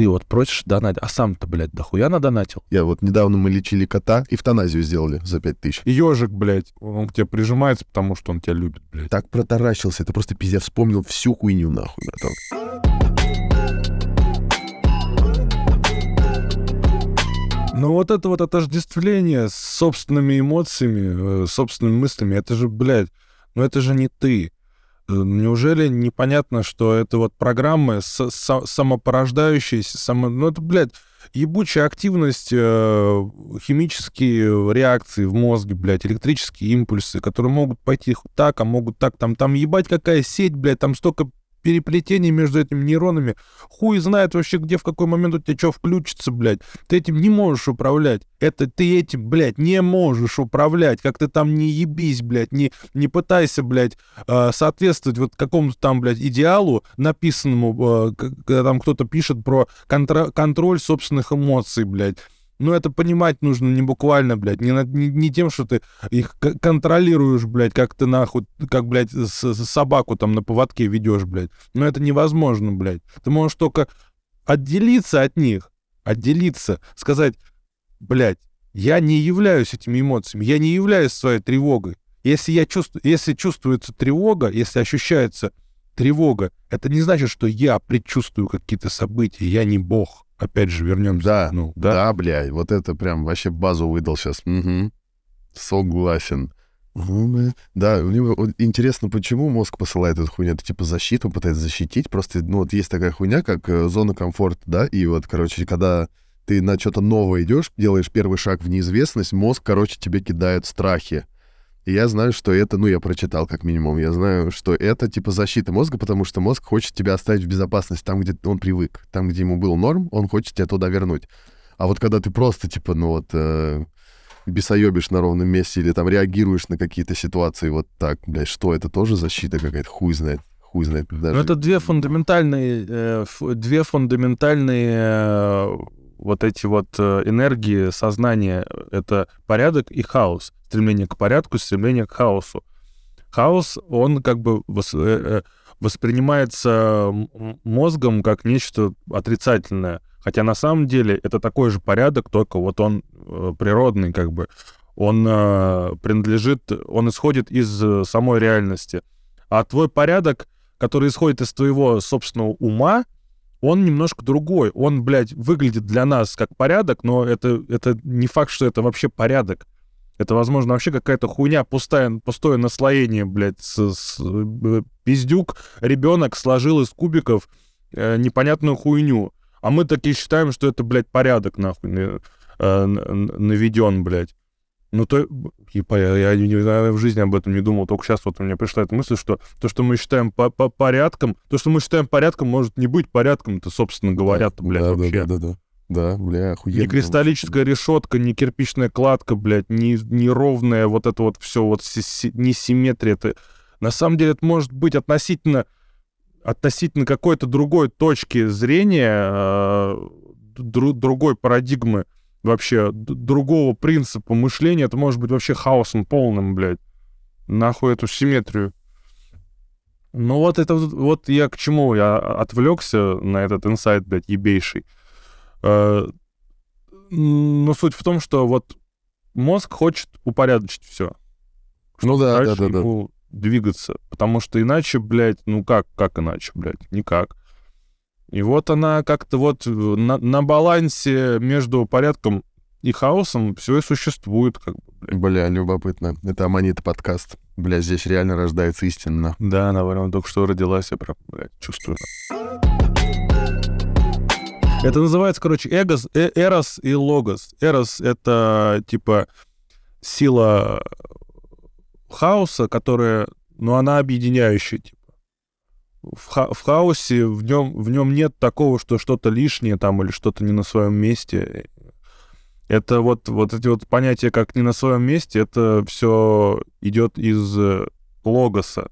ты вот просишь донать, а сам-то, блядь, дохуя надонатил? Я вот недавно мы лечили кота, эвтаназию сделали за пять тысяч. И ежик, блядь, он к тебе прижимается, потому что он тебя любит, блядь. Так протаращился, это просто пиздец, вспомнил всю хуйню нахуй, братан. Ну вот это вот отождествление с собственными эмоциями, э, собственными мыслями, это же, блядь, ну это же не ты. Неужели непонятно, что это вот программы с- са- самопорождающиеся, само... ну это, блядь, ебучая активность, э, химические реакции в мозге, блядь, электрические импульсы, которые могут пойти так, а могут так, там, там ебать какая сеть, блядь, там столько переплетений между этими нейронами. Хуй знает вообще, где, в какой момент у тебя что включится, блядь. Ты этим не можешь управлять. Это ты этим, блядь, не можешь управлять. Как ты там не ебись, блядь, не, не пытайся, блядь, э, соответствовать вот какому-то там, блядь, идеалу, написанному, к- когда там кто-то пишет про контра- контроль собственных эмоций, блядь. Ну, это понимать нужно не буквально, блядь, не, не, не тем, что ты их контролируешь, блядь, как ты нахуй, как, блядь, с- с- собаку там на поводке ведешь, блядь. Но это невозможно, блядь. Ты можешь только отделиться от них, отделиться, сказать, блядь, я не являюсь этими эмоциями, я не являюсь своей тревогой. Если я чувствую, если чувствуется тревога, если ощущается тревога, это не значит, что я предчувствую какие-то события, я не бог. Опять же, вернемся. Да, ну, Да, да. блядь, вот это прям вообще базу выдал сейчас. Угу. Согласен. Да, у него интересно, почему мозг посылает эту хуйню. Это типа защиту, пытается защитить. Просто, ну, вот есть такая хуйня, как э, зона комфорта, да, и вот, короче, когда ты на что-то новое идешь, делаешь первый шаг в неизвестность, мозг, короче, тебе кидает страхи. И я знаю, что это, ну, я прочитал как минимум, я знаю, что это типа защита мозга, потому что мозг хочет тебя оставить в безопасности там, где он привык, там, где ему был норм, он хочет тебя туда вернуть. А вот когда ты просто, типа, ну вот, э, бесоебишь на ровном месте или там реагируешь на какие-то ситуации вот так, блядь, что это тоже защита какая-то, хуй знает, хуй знает. Даже... Ну, это две фундаментальные, э, две фундаментальные э, вот эти вот э, энергии сознания. Это порядок и хаос. Стремление к порядку, стремление к хаосу. Хаос, он как бы э, э, воспринимается мозгом как нечто отрицательное. Хотя на самом деле это такой же порядок, только вот он природный, как бы. Он принадлежит, он исходит из самой реальности. А твой порядок, который исходит из твоего собственного ума, он немножко другой. Он, блядь, выглядит для нас как порядок, но это, это не факт, что это вообще порядок. Это, возможно, вообще какая-то хуйня, пустая, пустое наслоение, блядь, с, с- э, пиздюк, ребенок сложил из кубиков э, непонятную хуйню. А мы такие считаем, что это, блядь, порядок, нахуй, э, э, наведен, блядь. Ну, то, ебать, я, я не- я в жизни об этом не думал, только сейчас вот у меня пришла эта мысль, что то, что мы считаем по по порядком, то, что мы считаем порядком, может не быть порядком-то, собственно говоря, то, блядь, да, вообще. да, да, да, да. Да, бля, охуенно. Ни кристаллическая решетка, ни кирпичная кладка, блядь, ни, ни ровная вот это вот все, вот си- си- ни симметрия. Это, на самом деле это может быть относительно, относительно какой-то другой точки зрения, э, дру- другой парадигмы, вообще другого принципа мышления. Это может быть вообще хаосом полным, блядь. Нахуй эту симметрию. Ну вот это вот- я к чему я отвлекся на этот инсайт, блядь, ебейший. Э, Но суть в том, что вот мозг хочет упорядочить все. Ну да, да, да, да. двигаться. Потому что иначе, блядь, ну как, как иначе, блядь? Никак. И вот она как-то вот э, на, на балансе между порядком и хаосом все и существует, как бы. Бля, любопытно. Это Аманита подкаст. Бля, здесь реально рождается истина. Да, наверное, только что родилась, я прям, блядь, чувствую. Это называется, короче, эгос, э- эрос и логос. Эрос — это, типа, сила хаоса, которая, ну, она объединяющая, типа. В, ха- в хаосе в нем, в нем нет такого, что что-то лишнее там или что-то не на своем месте. Это вот, вот эти вот понятия, как не на своем месте, это все идет из э, логоса.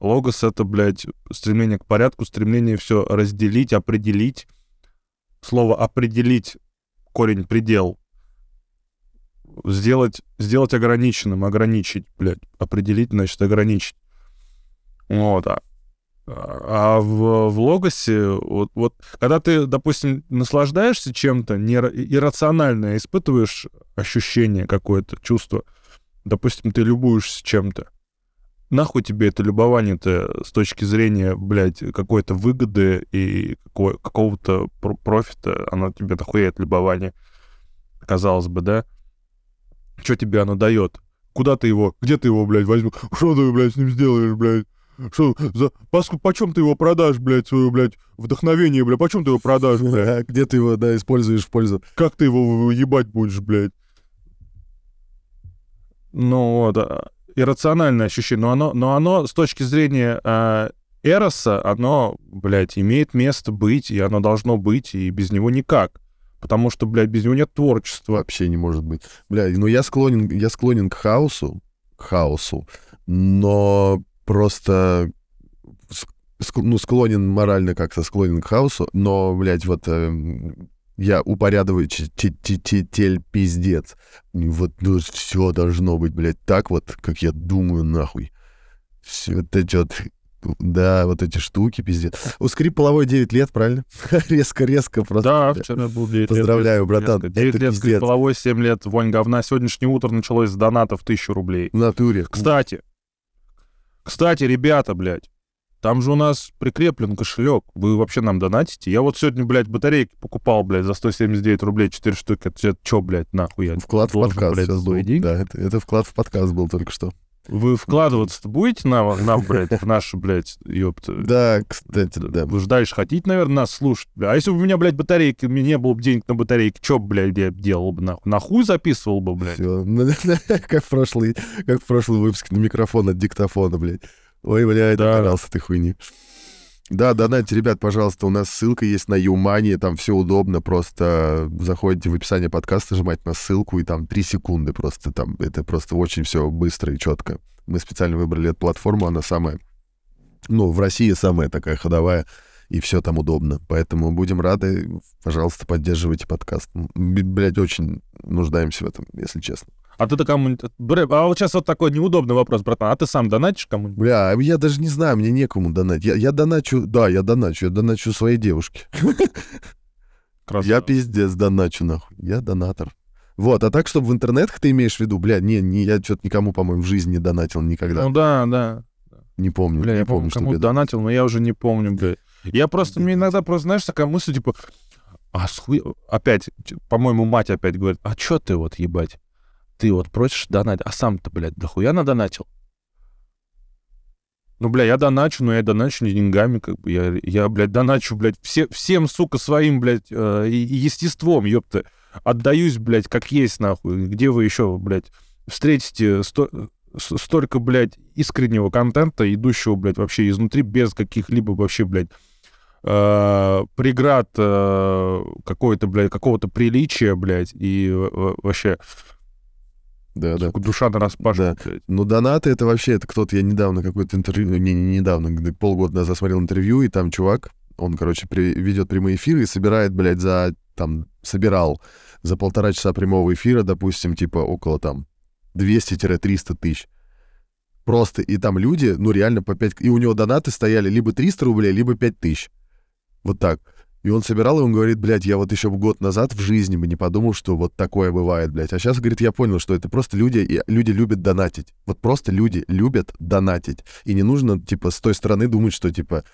Логос — это, блядь, стремление к порядку, стремление все разделить, определить. Слово «определить» — корень «предел». Сделать, сделать ограниченным, ограничить, блядь. Определить, значит, ограничить. Вот, а. А в, в логосе, вот, вот когда ты, допустим, наслаждаешься чем-то, не, иррационально испытываешь ощущение какое-то, чувство, допустим, ты любуешься чем-то, нахуй тебе это любование-то с точки зрения, блядь, какой-то выгоды и какого- какого-то профита, оно тебе нахуя это любование, казалось бы, да? Что тебе оно дает? Куда ты его, где ты его, блядь, возьмешь? Что ты, блядь, с ним сделаешь, блядь? Что, за, поску, почем ты его продашь, блядь, свое, блядь, вдохновение, блядь, почем ты его продашь, блядь? Где ты его, да, используешь в пользу? Как ты его ебать будешь, блядь? Ну вот, а, иррациональное ощущение, но оно, но оно с точки зрения э, Эроса, оно, блядь, имеет место быть, и оно должно быть, и без него никак. Потому что, блядь, без него нет творчества. Вообще не может быть. Блядь, ну я склонен, я склонен к хаосу, к хаосу, но просто ну, склонен морально как-то склонен к хаосу, но, блядь, вот э, я упорядываю тель пиздец. Вот ну, все должно быть, блядь, так вот, как я думаю, нахуй. Все вот эти вот да, вот эти штуки, пиздец. У скрип половой 9 лет, правильно? Резко-резко просто. Да, вчера был 9 Поздравляю, братан. 9 лет скрип половой, 7 лет вонь говна. Сегодняшнее утро началось с донатов 1000 рублей. В натуре. Кстати, кстати, ребята, блядь, там же у нас прикреплен кошелек. Вы вообще нам донатите? Я вот сегодня, блядь, батарейки покупал, блядь, за 179 рублей 4 штуки. Это, это что, блядь, нахуй я Вклад в подкаст блядь, сейчас был. Да, это, это вклад в подкаст был только что. Вы вкладываться будете нам, нам, блядь, в нашу, блядь, ёпта? Да, кстати, да. Вы же дальше хотите, наверное, нас слушать? А если бы у меня, блядь, батарейки, у меня не было бы денег на батарейки, что, блядь, я делал бы, нахуй? Нахуй записывал бы, блядь? Все. как в прошлый, как в прошлый выпуск на микрофон от диктофона, блядь. Ой, блядь, да. с этой хуйни. Да, донатьте, ребят, пожалуйста, у нас ссылка есть на Юмани, там все удобно, просто заходите в описание подкаста, нажимаете на ссылку, и там три секунды просто там, это просто очень все быстро и четко. Мы специально выбрали эту платформу, она самая, ну, в России самая такая ходовая, и все там удобно. Поэтому будем рады, пожалуйста, поддерживайте подкаст. Блять, очень нуждаемся в этом, если честно. А ты-то кому-нибудь... А вот сейчас вот такой неудобный вопрос, братан. А ты сам донатишь кому-нибудь? Бля, я даже не знаю, мне некому донатить. Я, я доначу... Да, я доначу. Я доначу своей девушке. Я пиздец доначу, нахуй. Я донатор. Вот, а так, чтобы в интернетах ты имеешь в виду, бля, не, не я что-то никому, по-моему, в жизни не донатил никогда. Ну да, да. Не помню. Бля, не я помню, кому донатил, но я уже не помню, бля. Я просто, мне иногда просто, знаешь, такая мысль, типа, а схуй... Опять, по-моему, мать опять говорит, а чё ты вот, ебать? Ты вот просишь донатить, а сам-то, блядь, дохуя надонатил? Ну, бля, я доначу, но я доначу не деньгами, как бы. Я, я блядь, доначу, блядь, все, всем, сука, своим, блядь, э, естеством, ёпта. Отдаюсь, блядь, как есть, нахуй. Где вы еще, блядь, встретите сто, столько, блядь, искреннего контента, идущего, блядь, вообще изнутри, без каких-либо вообще, блядь, э, преград э, какой-то, блядь, какого-то приличия, блядь, и э, вообще да, да. Душа на распашку. Да. Ну, донаты это вообще, это кто-то, я недавно какое-то интервью, не, не недавно, полгода назад смотрел интервью, и там чувак, он, короче, при, ведет прямые эфиры и собирает, блядь, за, там, собирал за полтора часа прямого эфира, допустим, типа около там 200-300 тысяч. Просто, и там люди, ну, реально по 5... И у него донаты стояли либо 300 рублей, либо 5 тысяч. Вот так. И он собирал, и он говорит, блядь, я вот еще год назад в жизни бы не подумал, что вот такое бывает, блядь. А сейчас, говорит, я понял, что это просто люди, и люди любят донатить. Вот просто люди любят донатить. И не нужно, типа, с той стороны думать, что, типа,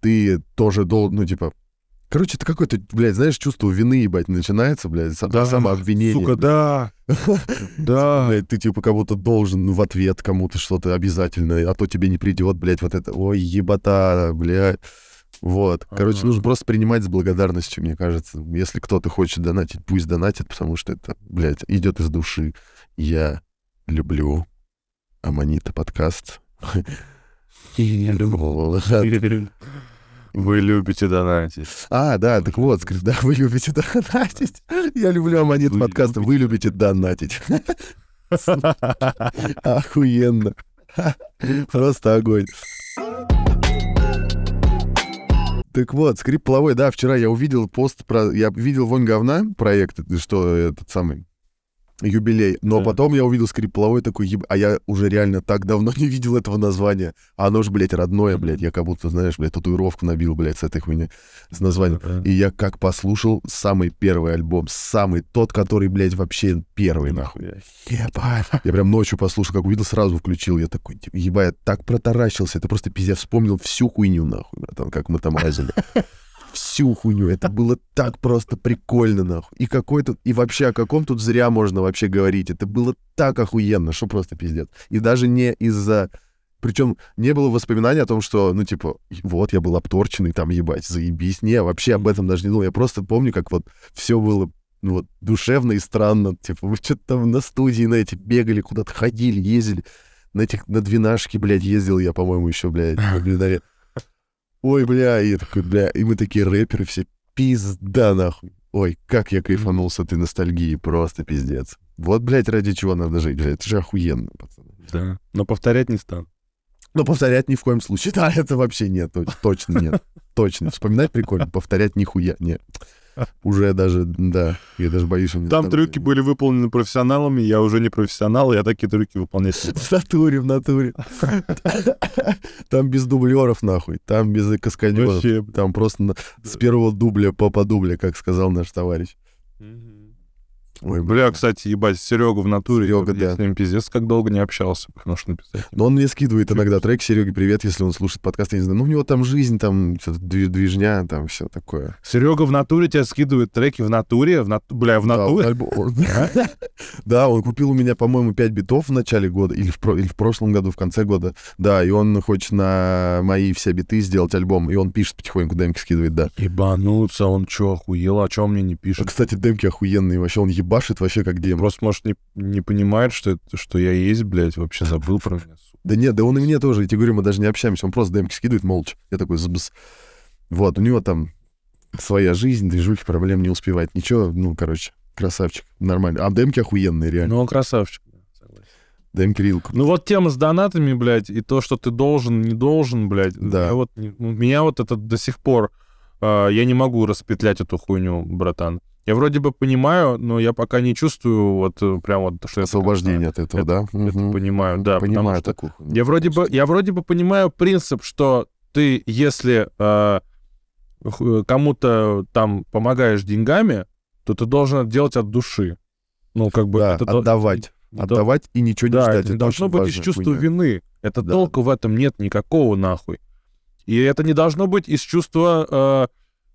ты тоже должен, ну, типа, Короче, это какое-то, блядь, знаешь, чувство вины, ебать, начинается, блядь, да, самообвинение. Сука, да. Да. Блядь, ты типа кому-то должен в ответ кому-то что-то обязательно, а то тебе не придет, блядь, вот это. Ой, ебота, блядь. Вот. Короче, ага. нужно просто принимать с благодарностью, мне кажется. Если кто-то хочет донатить, пусть донатит, потому что это, блядь, идет из души. Я люблю Аманита подкаст. Я люблю. Вы любите донатить. А, да, так вот, да, вы любите донатить. Я люблю Аманит подкаст, вы любите донатить. Охуенно. Просто огонь. Так вот, скрип половой, да, вчера я увидел пост про... Я видел «Вонь говна» проект, что этот самый... юбилей. Но Да. потом я увидел скрипловой такой, еб- а я уже реально так давно не видел этого названия. А оно же, блядь, родное, блядь. Я как будто, знаешь, блядь, татуировку набил, блядь, с этой хуйни, с названием. И я как послушал самый первый альбом, самый тот, который, блядь, вообще первый, нахуй. Ебать. Я прям ночью послушал, как увидел, сразу включил. Я такой, типа, ебать, я так протаращился. Это просто пиздец. Вспомнил всю хуйню, нахуй, братан, как мы там лазили. Всю хуйню. Это было так просто прикольно, нахуй. И какой тут... И вообще, о каком тут зря можно вообще говорить? Это было так охуенно, что просто пиздец. И даже не из-за... Причем не было воспоминаний о том, что, ну, типа, вот, я был обторченный, там, ебать, заебись. Не, вообще об этом даже не думал. Я просто помню, как вот все было ну, вот, душевно и странно. Типа, вы что-то там на студии на эти бегали, куда-то ходили, ездили. На этих, на двенашки, блядь, ездил я, по-моему, еще, блядь, на Блинаре. Ой, бля, и я такой, бля, и мы такие рэперы все, пизда нахуй. Ой, как я кайфанул с этой ностальгии, просто пиздец. Вот, блядь, ради чего надо жить, блядь, это же охуенно, пацаны. Да. Но повторять не стану. Но повторять ни в коем случае, да, это вообще нет, то- точно нет, точно. Вспоминать прикольно, повторять нихуя нет. Уже даже, да, я даже боюсь, Там трюки были выполнены профессионалами, я уже не профессионал, я такие трюки выполнять не. В натуре, в натуре. Там без дублеров, нахуй. Там без каскадеров. Там просто с первого дубля по по дубля, как сказал наш товарищ. Ой, Бля, кстати, ебать, Серегу в натуре. Серега, я да. с ним пиздец как долго не общался, потому что написать. Но он мне скидывает иногда трек Сереге привет, если он слушает подкаст, я не знаю. Ну, у него там жизнь, там движня, там все такое. Серега в натуре тебя скидывает треки в натуре, в нат... бля, в натуре. альбом- Да, он купил у меня, по-моему, 5 битов в начале года, или в, про- или в прошлом году, в конце года. Да, и он хочет на мои все биты сделать альбом, и он пишет потихоньку, демки скидывает, да. Ебануться, он чё, охуел, а чё он мне не пишет? Кстати, демки охуенные, вообще он ебашит вообще как демон. Просто, может, не, не понимает, что, это, что я есть, блядь, вообще забыл про меня. Да нет, да он и мне тоже, я тебе говорю, мы даже не общаемся, он просто демки скидывает молча. Я такой, «Збс». вот, у него там своя жизнь, движухи, проблем не успевает, ничего, ну, короче, красавчик, нормально. А демки охуенные, реально. Ну, он красавчик. Демки рилку. Ну вот тема с донатами, блядь, и то, что ты должен, не должен, блядь. Да. я вот, меня вот это до сих пор, а, я не могу распетлять эту хуйню, братан. Я вроде бы понимаю, но я пока не чувствую вот э, прям вот, что это Освобождение от этого, да? Это Мгм. понимаю, да. Понимаю что такую. Я вроде бы, я вроде бы понимаю принцип, что ты, если э, ху- кому-то там помогаешь деньгами, то ты должен это делать от души. Ну, как бы... Да, это отдавать. не до- Отдавать и ничего не Да, ждать. это не Это должно быть из чувства хуйня. вины. Это Да. толка в этом нет никакого, нахуй. И это не должно быть из чувства э,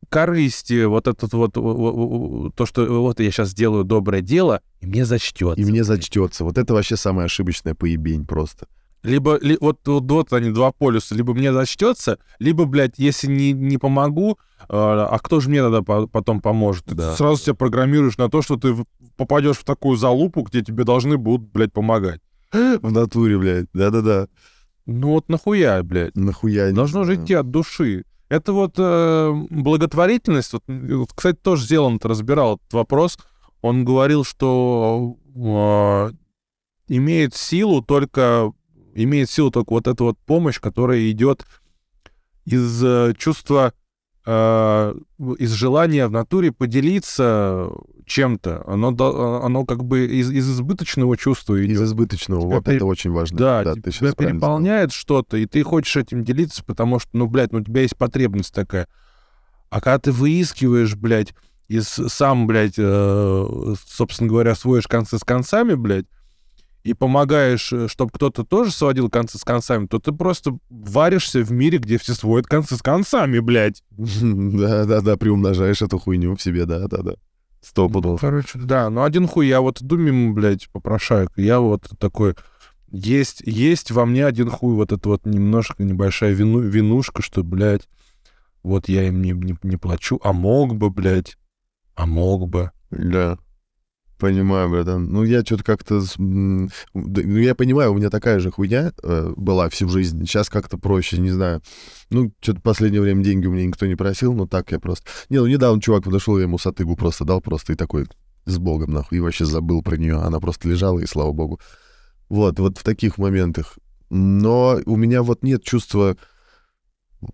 корысти, вот этот вот, то, что вот я сейчас сделаю доброе дело, и мне зачтется. И мне зачтется. Вот это вообще самая ошибочная поебень просто. Либо ли- вот, вот, вот они два полюса, либо мне зачтется, либо, блядь, если не, не помогу, э, а кто же мне тогда по- потом поможет? Ты Да. сразу себя программируешь на то, что ты попадешь в такую залупу, где тебе должны будут, блядь, помогать. В натуре, блядь. Да-да-да. Ну вот нахуя, блядь? Нахуя. Должно же идти от души. Это вот э, благотворительность. Вот, м, вот, кстати, тоже Зеланд разбирал этот вопрос. Он говорил, что э, имеет силу только имеет силу только вот эта вот помощь, которая идет из э, чувства, э, из желания в натуре поделиться чем-то. Оно, до- оно как бы из, из избыточного чувства идет. Из избыточного. Тебя Вот пере- это очень важно. Да, ты тебя щас правильно переполняет что-то, и ты хочешь этим делиться, потому что, ну, блядь, ну, у тебя есть потребность такая. А когда ты выискиваешь, блядь, и сам, блядь, э, собственно говоря, сводишь концы с концами, блядь, и помогаешь, чтобы кто-то тоже сводил концы с концами, то ты просто варишься в мире, где все сводят концы с концами, блядь. Да-да-да, приумножаешь эту хуйню в себе, да-да-да. Сто пудов. Короче, да, ну один хуй, я вот иду мимо, блядь, попрошаек, и я вот такой, есть, есть во мне один хуй, вот это вот немножко небольшая вину, винушка, что, блядь, вот я им не, не, не плачу, а мог бы, блядь, а мог бы. Да. Понимаю, братан. Ну, я что-то как-то... Ну, я понимаю, у меня такая же хуйня э, была всю жизнь. Сейчас как-то проще, не знаю. Ну, что-то последнее время деньги у меня никто не просил, но так я просто... Не, ну, недавно чувак подошел, я ему сатыгу просто дал, просто и такой с богом, нахуй, и вообще забыл про нее. Она просто лежала, и слава богу. Вот, вот в таких моментах. Но у меня вот нет чувства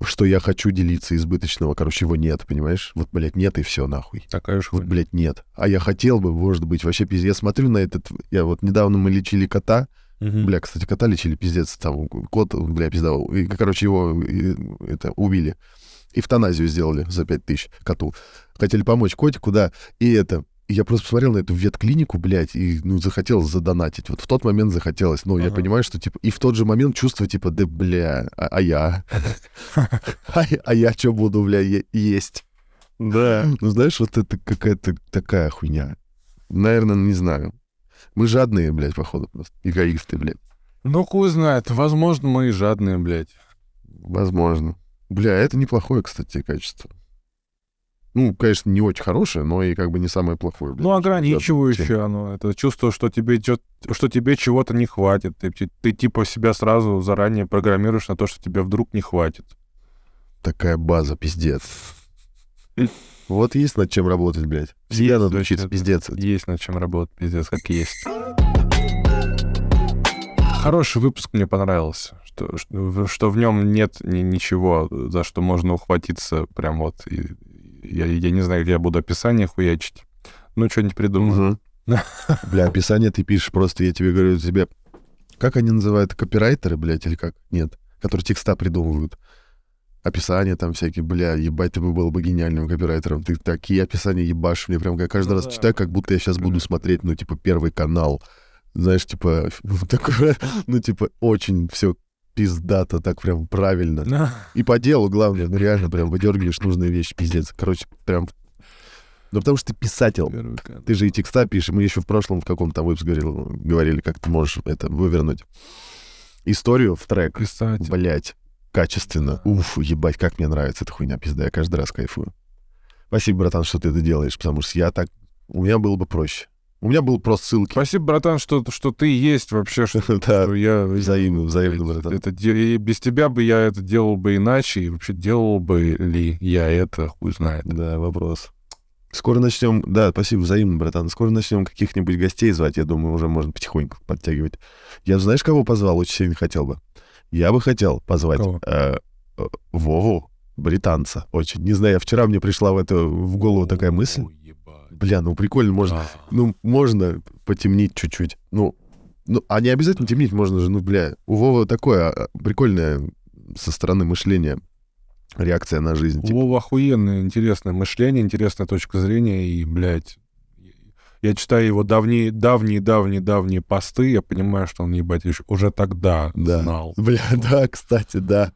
что я хочу делиться избыточного, короче, его нет, понимаешь? Вот, блядь, нет и все, нахуй. Такая же Вот, хуйня. блядь, нет. А я хотел бы, может быть, вообще пиздец. Я смотрю на этот... Я вот недавно мы лечили кота. Мгм. Бля, кстати, кота лечили, пиздец. Там кот, бля, пиздал. И, короче, его и, это, убили. Эвтаназию сделали за пять тысяч коту. Хотели помочь котику, да. И это... и я просто посмотрел на эту ветклинику, блядь, и, ну, захотелось задонатить. Вот в тот момент захотелось. Ну, я Ага. понимаю, что, типа... И в тот же момент чувство, типа, да, бля, а, а я? А, я- я что буду, бля, есть? Да. Ну, знаешь, вот это какая-то такая хуйня. Наверное, не знаю. Мы жадные, блядь, походу, просто. Эгоисты, блядь. Ну, хуй знает. Возможно, мы и жадные, блядь. Возможно. Бля, это неплохое, кстати, качество. Ну, конечно, не очень хорошее, но и как бы не самое плохое. Ну, ограничивающее оно. Это чувство, что тебе, что тебе чего-то не хватит. Ты, ты, ты типа себя сразу заранее программируешь на то, что тебе вдруг не хватит. Такая база, пиздец. Вот есть над чем работать, блядь. Всегда Есть, надо учиться, пиздец. Есть над чем работать, пиздец, как есть. Хороший выпуск мне понравился, что, что, в- что в нем нет ни- ничего, за что можно ухватиться прям вот. и- я, я не знаю, где я буду описание хуячить. Ну, что-нибудь придумаю. Бля, описание ты пишешь просто, я тебе говорю, тебе... Как они называют? Копирайтеры, блядь, или как? Нет. Которые текста придумывают. Описания там всякие, бля, ебать, ты бы был бы гениальным копирайтером. Ты такие описания ебашь. Мне прям я каждый Ну раз да. читаю, как будто я сейчас буду смотреть, ну, типа, первый канал. Знаешь, типа, такое, ну, типа, очень все пиздато, так прям правильно. И по делу, главное, ну, реально прям выдергиваешь нужные вещи, пиздец. Короче, прям... Ну, потому что ты писатель. Ты же и текста пишешь. Мы еще в прошлом в каком-то выпуске говорили, говорили, как ты можешь это вывернуть. Историю в трек. Писатель. Блять, качественно. Уф, ебать, как мне нравится эта хуйня, пизда. Я каждый раз кайфую. Спасибо, братан, что ты это делаешь, потому что я так... У меня было бы проще. У меня был просто ссылки. Спасибо, братан, что, что ты есть вообще, что, Да, что я... взаимно, взаимно, братан. Это, и без тебя бы я это делал бы иначе, и вообще делал бы ли я это, хуй знает. Да, вопрос. Скоро начнем... Да, спасибо, взаимно, братан. Скоро начнем каких-нибудь гостей звать. Я думаю, уже можно потихоньку подтягивать. Я знаешь, кого позвал? Очень сильно хотел бы. Я бы хотел позвать э, э, Вову, британца. Очень. Не знаю, вчера мне пришла в, это, в голову такая мысль. Бля, ну прикольно, можно... А. Ну, можно потемнить чуть-чуть. Ну, ну, а не обязательно темнить, можно же, ну, бля. У Вовы такое а, прикольное со стороны мышления реакция на жизнь. У типа. Вова охуенное, интересное мышление, интересная точка зрения, и, блядь, я читаю его давние, давние, давние, давние посты, я понимаю, что он, ебать, уже тогда Да. знал. Бля, да, кстати, да.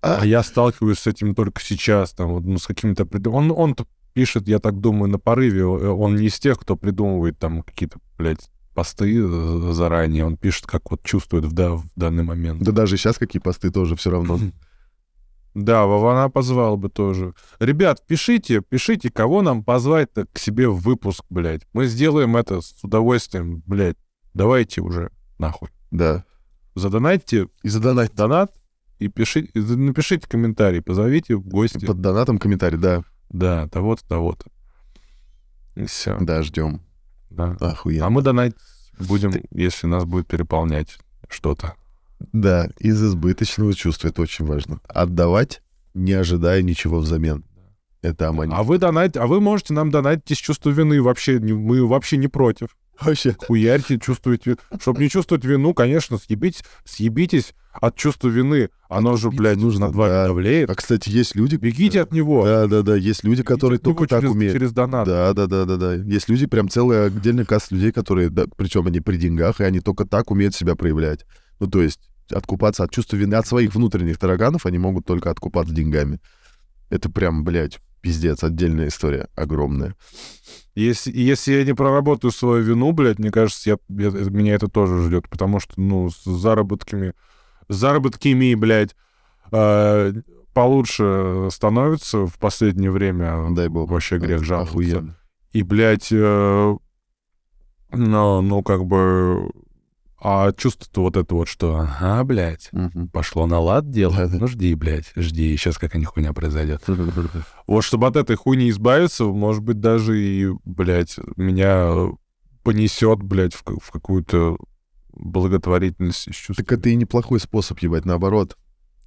А я сталкиваюсь с этим только сейчас, там, вот, ну, с какими-то... прид- Он, он пишет, я так думаю, на порыве, э, он не из тех, кто придумывает там какие-то, блядь, посты э, заранее, он пишет, как вот чувствует в, да, в данный момент. Да даже сейчас какие посты тоже все равно. Да, Вована позвал бы тоже. Ребят, пишите, пишите, кого нам позвать-то к себе в выпуск, блядь. Мы сделаем это с удовольствием, блядь. Давайте уже, нахуй. Да. Задонайте И задонать донат и пишите, напишите комментарий, позовите в гости. под донатом комментарий, да. Да, того-то, того-то. И все. Да, ждем. Да. Охуенно. А мы донать будем, если нас будет переполнять что-то. Да, из избыточного чувства, это очень важно. Отдавать, не ожидая ничего взамен. Это амани. А вы донать, а вы можете нам донатить из чувства вины. Вообще, мы вообще не против. Вообще, Хуярьте, чувствуете... Чтобы не чувствовать вину, конечно, съебитесь, съебитесь от чувства вины. Оно же, блядь, нужно, вами да. давлеет. а, кстати, есть люди... Бегите от него. Да, да, да, есть люди, Бегите которые от него только так через, умеют. Через донат. Да, да, да, да, да. Есть люди, прям целая отдельная касса людей, которые, да, причем они при деньгах, и они только так умеют себя проявлять. Ну, то есть откупаться от чувства вины, от своих внутренних тараганов они могут только откупаться деньгами. Это прям, блядь, пиздец, отдельная история, огромная. Если, если я не проработаю свою вину, блядь, мне кажется, я, я- меня это тоже ждет, потому что, ну, с заработками, с заработками, блядь, э, получше становится в последнее время. Дай бог. Вообще грех. Охуенно. И, блядь, э, ну, ну, как бы, а чувство-то вот это вот, что, ага, блядь, Мгм. пошло на лад дело, ну, жди, блядь, жди, сейчас какая-нибудь хуйня произойдет. Вот чтобы от этой хуйни избавиться, может быть, даже и, блядь, меня понесет, блядь, в, в какую-то благотворительность из чувства. Так это и неплохой способ, ебать, наоборот.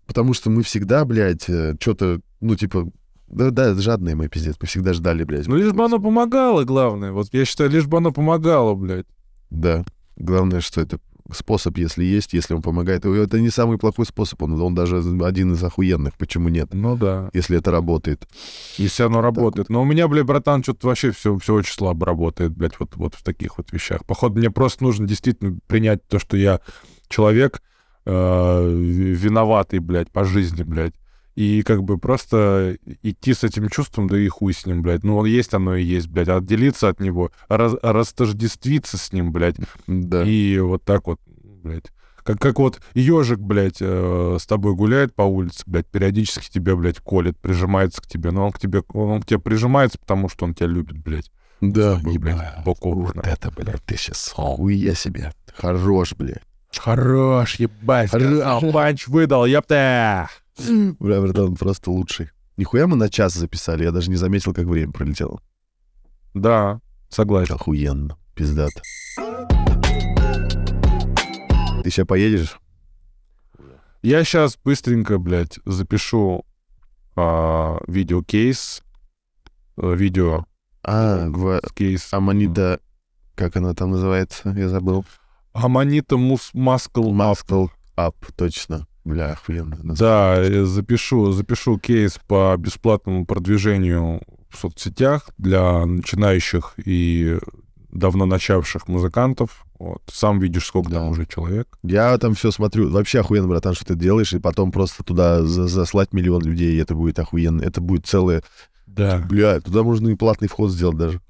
Потому что мы всегда, блядь, что-то, ну, типа, да, да, жадные мы, пиздец. Мы всегда ждали, блядь. Ну, лишь бы оно помогало, главное. Вот я считаю, лишь бы оно помогало, блядь. Да. Главное, что это способ, если есть, если он помогает. Это не самый плохой способ, он, он даже один из охуенных. Почему нет? Ну да. Если это работает. Если оно работает. Но у меня, блядь, братан, что-то вообще все, все очень слабо работает, блядь, вот, вот в таких вот вещах. Походу, мне просто нужно действительно принять то, что я человек э, виноватый, блядь, по жизни, блядь. И как бы просто идти с этим чувством, да и хуй с ним, блядь. Ну, он есть, оно и есть, блядь. Отделиться от него, раз, растождествиться с ним, блядь. Да. И вот так вот, блядь. Как, как вот ежик, блядь, э, с тобой гуляет по улице, блядь, периодически тебя, блядь, колет, прижимается к тебе. Но он к тебе, он, он к тебе прижимается, потому что он тебя любит, блядь. Да, тобой, блядь, Вот это, блядь, ты сейчас хуя себе. Хорош, блядь. Хорош, ебать, сказал, панч выдал, ёпта! Бля, братан, просто лучший. Нихуя мы на час записали, я даже не заметил, как время пролетело. Да, согласен. Охуенно, пиздато. Ты сейчас поедешь? Я сейчас быстренько, блядь, запишу а, видеокейс, э, видео А, гва... кейс Аманита... Как она там называется? Я забыл. Аманита мус маскл Muscle Up, точно. Бля, охуенно. Да, запишу, запишу кейс по бесплатному продвижению в соцсетях для начинающих и давно начавших музыкантов. Вот. Сам видишь, сколько Да. там уже человек. Я там все смотрю. Вообще охуенно, братан, что ты делаешь, и потом просто туда за- заслать миллион людей, и это будет охуенно. Это будет целое... Да. Бля, туда можно и платный вход сделать даже.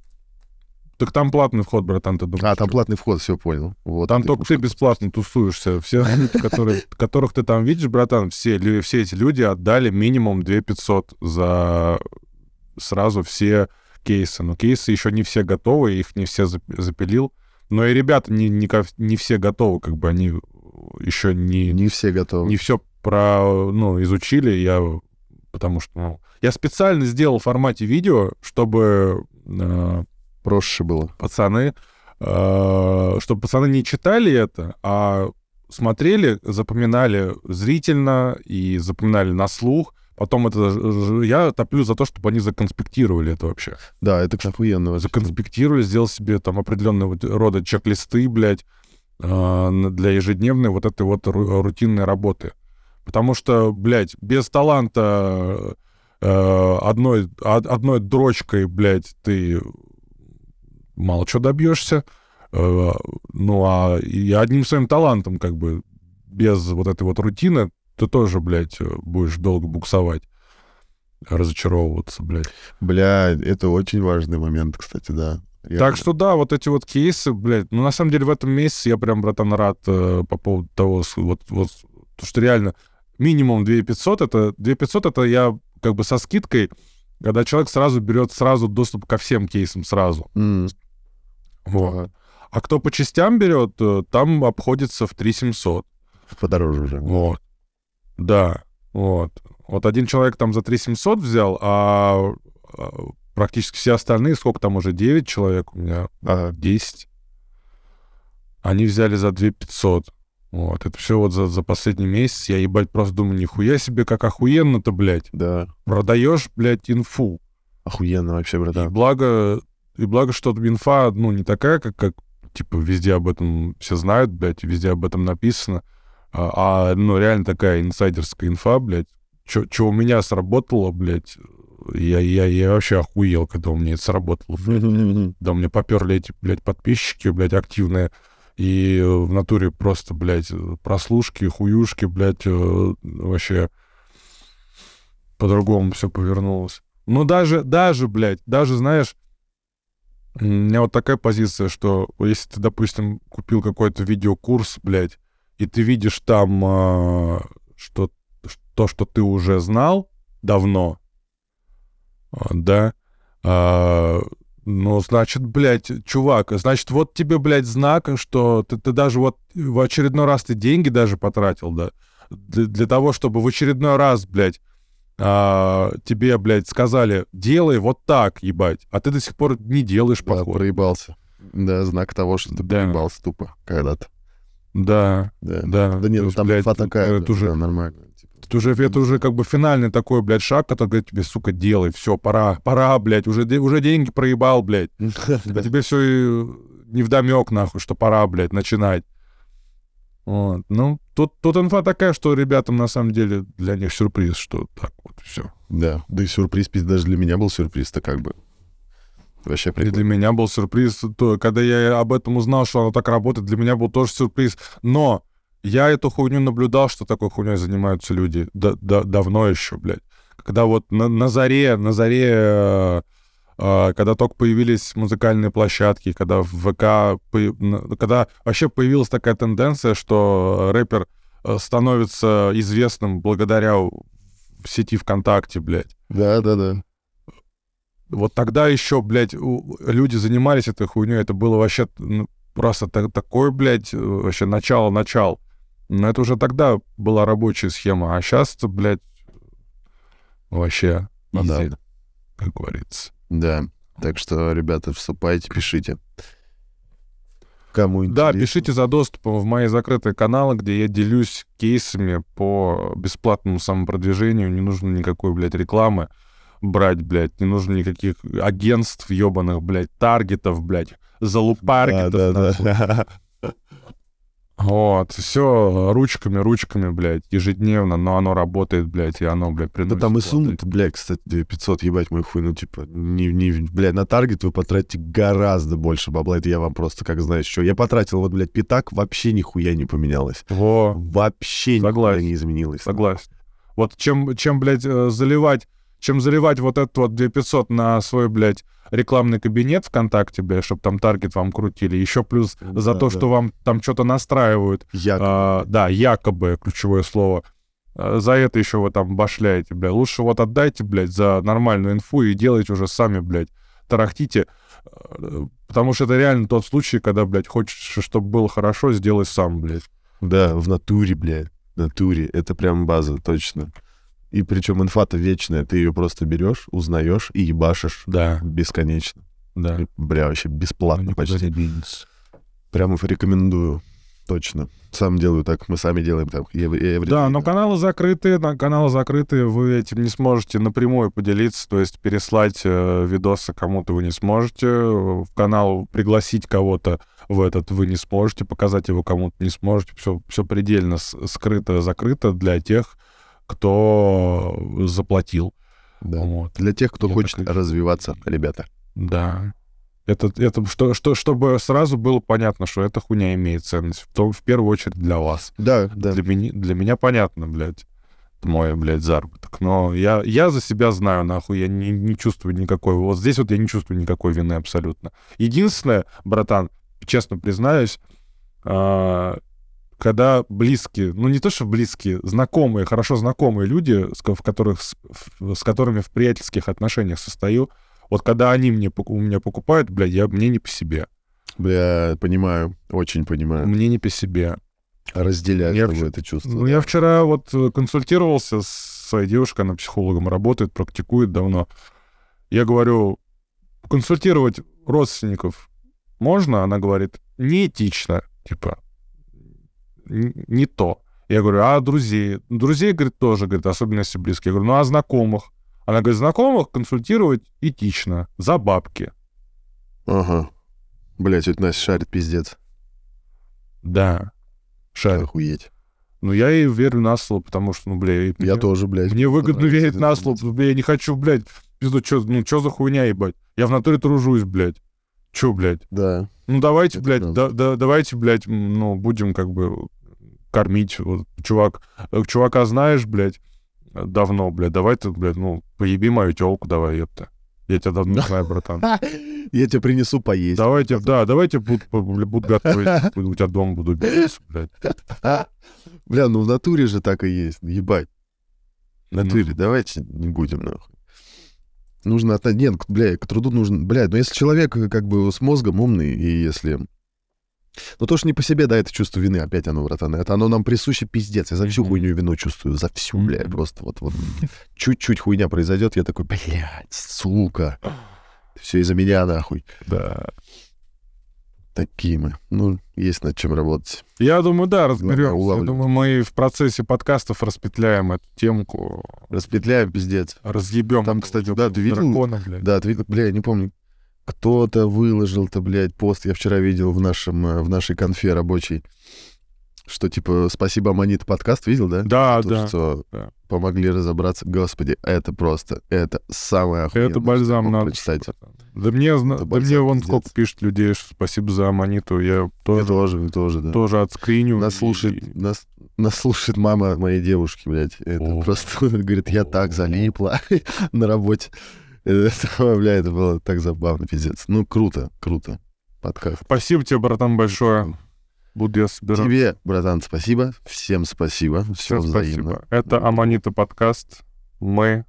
Так там платный вход, братан, ты думаешь? А, там что? платный вход, все понял. Вот. Там только ты бесплатно тусуешься. Все, которые, которых ты там видишь, братан, все, все эти люди отдали минимум 2 500 за сразу все кейсы. Но кейсы еще не все готовы, их не все зап- запилил. Но и ребята не, не, не все готовы, как бы они еще не, Не все готовы. не все про, ну, изучили. Я, потому что ну, я специально сделал в формате видео, чтобы э, Проще было. пацаны, э, чтобы пацаны не читали это, а смотрели, запоминали зрительно и запоминали на слух. Потом это я топлю за то, чтобы они законспектировали это вообще. Да, это охуенно. вообще. Законспектировали, сделал себе там определенного рода чек-листы, блядь, э, для ежедневной вот этой вот ру- рутинной работы. Потому что, блядь, без таланта э, одной, од- одной дрочкой, блядь, ты мало чего добьешься. Э, ну, а и одним своим талантом, как бы, без вот этой вот рутины, ты тоже, блядь, будешь долго буксовать, разочаровываться, блядь. Бля, это очень важный момент, кстати, да. Я- Так что да, вот эти вот кейсы, блядь, ну на самом деле в этом месяце я прям, братан, рад э, по поводу того, вот, вот, то, что реально минимум 2500, это 2500 это я как бы со скидкой, когда человек сразу берет сразу доступ ко всем кейсам сразу. М, Вот. ага. А кто по частям берет, э, там обходится в 3700. Подороже уже. Вот. Да, вот. Вот один человек там за 3700 взял, а а, практически все остальные, сколько там уже, 9 человек у меня, Ага. 10. Они взяли за 2500. Вот, это все вот за, за последний месяц. Я, ебать, просто думаю, нихуя себе, как охуенно-то, блядь. Да. Продаешь, блядь, инфу. Охуенно вообще, И братан. благо, и благо, что инфа, ну, не такая, как, как, типа, везде об этом все знают, блядь, везде об этом написано. А, а, ну, реально такая инсайдерская инфа, блядь. Что у меня сработало, блядь, я, я, я вообще охуел, когда у меня это сработало. Да, мне поперли эти, блядь, подписчики, блядь, активные. И э, в натуре просто, блядь, прослушки, хуюшки, блядь, э, вообще по-другому все повернулось. Ну, даже, даже, блядь, даже, знаешь, у меня вот такая позиция, что если ты, допустим, купил какой-то видеокурс, блядь, и ты видишь там, а, что то, что ты уже знал давно, а, да, а, ну, значит, блядь, чувак, значит, вот тебе, блядь, знак, что ты, ты даже вот в очередной раз ты деньги даже потратил, да, для, для того, чтобы в очередной раз, блядь, а, тебе, блядь, сказали, делай вот так, ебать, а ты до сих пор не делаешь, Да, походу. проебался. Да, знак того, что ты Да. проебался тупо когда-то. Да, Да. да. Да нет, ну там блядь, такая, это уже да, нормально. типа. Это уже, это уже как бы финальный такой, блядь, шаг, который говорит тебе, сука, делай, все, пора, пора, блядь, уже, уже деньги проебал, блядь. А тебе все и не вдомек, нахуй, что пора, блядь, начинать. Вот. Ну, тут, тут инфа такая, что ребятам на самом деле для них сюрприз, что так вот все. Да, да и сюрприз, даже для меня был сюрприз-то как бы. Вообще И прикольно. для меня был сюрприз, то, когда я об этом узнал, что оно так работает, для меня был тоже сюрприз. Но я эту хуйню наблюдал, что такой хуйней занимаются люди да- да- давно еще, блядь. Когда вот на, на заре, на заре, э, когда только появились музыкальные площадки, когда в ВК, когда вообще появилась такая тенденция, что рэпер э, становится известным благодаря сети ВКонтакте, блядь. Да, да, да. Вот тогда еще, блядь, люди занимались этой хуйней, это было вообще ну, просто та- такое, блядь, э, вообще начало-начал. Но это уже тогда была рабочая схема, а сейчас, блядь, вообще, Ну да. как говорится. Да. Так что, ребята, вступайте, пишите. Кому Да, интересно. пишите за доступом в мои закрытые каналы, где я делюсь кейсами по бесплатному самопродвижению. Не нужно никакой, блядь, рекламы брать, блядь. Не нужно никаких агентств ебаных, блядь, таргетов, блядь, Да, залупаргетов. да, нахуй. да. Вот, все ручками, ручками, блядь, ежедневно, но оно работает, блядь, и оно, блядь, Да приносит. там и сунут, блядь, кстати, 500, ебать мой хуй, ну, типа, не, не, блядь, на таргет вы потратите гораздо больше бабла, это я вам просто, как знаешь, что. Я потратил, вот, блядь, пятак, вообще нихуя не поменялось. Во, Вообще Согласен. нихуя не изменилось. согласен. Вот чем, чем, блядь, э, заливать, чем заливать вот этот вот 2500 на свой, блядь, рекламный кабинет ВКонтакте, блядь, чтобы там таргет вам крутили, еще плюс за Да, то, да. что вам там что-то настраивают, Я... А, да, якобы, ключевое слово. А, За это еще вы там башляете, блядь. Лучше вот отдайте, блядь, за нормальную инфу и делайте уже сами, блядь. Тарахтите. А, Потому что это реально тот случай, когда, блядь, хочешь, чтобы было хорошо, сделай сам, блядь. Да, в натуре, блядь, в натуре. Это прям база, точно. И причем инфа-то вечная, ты ее просто берешь, узнаешь и ебашишь Да, бесконечно. да. И, Бля, вообще бесплатно Никуда почти. Прямо рекомендую. Точно. Сам делаю так, мы сами делаем так. Да, но каналы закрыты, на- каналы закрыты, вы этим не сможете напрямую поделиться, то есть переслать э, видосы кому-то вы не сможете, в канал пригласить кого-то в этот вы не сможете, показать его кому-то не сможете, все, все предельно скрыто, закрыто для тех, кто заплатил. Да. Вот. Для тех, кто Я хочет так развиваться, ребята. Да. Это, это что, что, чтобы сразу было понятно, что эта хуйня имеет ценность, в, том, в первую очередь для вас. Да, да. Для, меня, для меня понятно, блядь, мой, блядь, заработок. Но я, я за себя знаю, нахуй, я не, не чувствую никакой... Вот здесь вот я не чувствую никакой вины абсолютно. Единственное, братан, честно признаюсь, а, когда близкие, ну не то, что близкие, знакомые, хорошо знакомые люди, с, в которых, с, с которыми в приятельских отношениях состою, вот когда они мне, у меня покупают, блядь, я, мне не по себе. Бля, понимаю, очень понимаю. Мне не по себе. Разделяю Я это чувство. Ну, я вчера вот э, консультировался с своей девушкой, она психологом работает, практикует давно. Я говорю, консультировать родственников можно? Она говорит, неэтично, типа, не то. Я говорю, а друзей? Друзей, говорит, тоже, говорит, особенно если близкие. Я говорю, ну а знакомых? Она говорит, знакомых консультировать этично, за бабки. Ага. Бля, тетя Настя шарит пиздец. Да, шарит. Охуеть. Ну, я ей верю на слово, потому что, ну, бля, и Я мне- тоже, блядь. Мне выгодно верить это на слово. Бля, я не хочу, блядь, пизду, чё, ну, чё за хуйня, ебать? Я в натуре тружусь, блядь. Чё, блядь? Да. Ну, давайте, Это блядь, правда. да, да- давайте, блядь, ну, будем как бы кормить. Вот, чувак, э, чувака знаешь, блядь, э, давно, блядь, давай ты, блядь, ну, поеби мою тёлку, давай, ёпта. Я тебя давно знаю, братан. Я тебе принесу поесть. Давайте, да, давайте буду, буду готовить, у тебя дома буду биться, блядь. Бля, ну в натуре же так и есть. Ебать. В Ну. натуре. Давайте не будем, нахуй. Нужно от... Нет, к- бля, к труду нужен... Бля, ну если человек э, как бы с мозгом умный, и если... Ну то, что не по себе, да, это чувство вины, опять оно, братан. Это оно нам присуще пиздец. Я за всю хуйню вину чувствую. За всю, бля, просто вот, вот. Чуть-чуть хуйня произойдет, я такой, блядь, сука. Все из-за меня, нахуй. Да. Такие мы. Ну, есть над чем работать. Я думаю, да, разберемся. Я думаю, мы в процессе подкастов распетляем эту темку, Распетляем, пиздец. разъебем. Там, кстати, да, ты видел? дракона, блядь. Да, ты видел, бля, я не помню. Кто-то выложил-то, блядь, пост, я вчера видел в, нашем, э, в нашей конфе рабочей, что, типа, спасибо, Аманит подкаст, видел, да? Да, То, да. что да. помогли разобраться. Господи, это просто, это самое охуенное. Это бальзам надо. прочитать. Да мне, да мне вон пиздец. сколько пишет людей, что спасибо за аммониту. Я Я тоже, тоже, я тоже, да. тоже отскриню. Нас и- слушает, нас, нас слушает мама моей девушки, блядь. Это О. просто, говорит, я так залипла на работе. Это, бля, это было так забавно, пиздец. Ну, круто, круто. Подкаст. Спасибо тебе, братан, большое. Буду я собираться. Тебе, братан, спасибо. Всем спасибо. Все Всем взаимно. спасибо. Это Аманита подкаст. Мы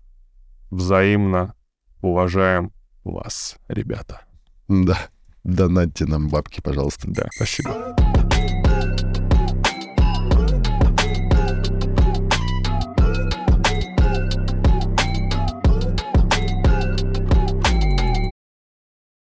взаимно уважаем вас, ребята. Да. Донатьте нам бабки, пожалуйста. Да, спасибо.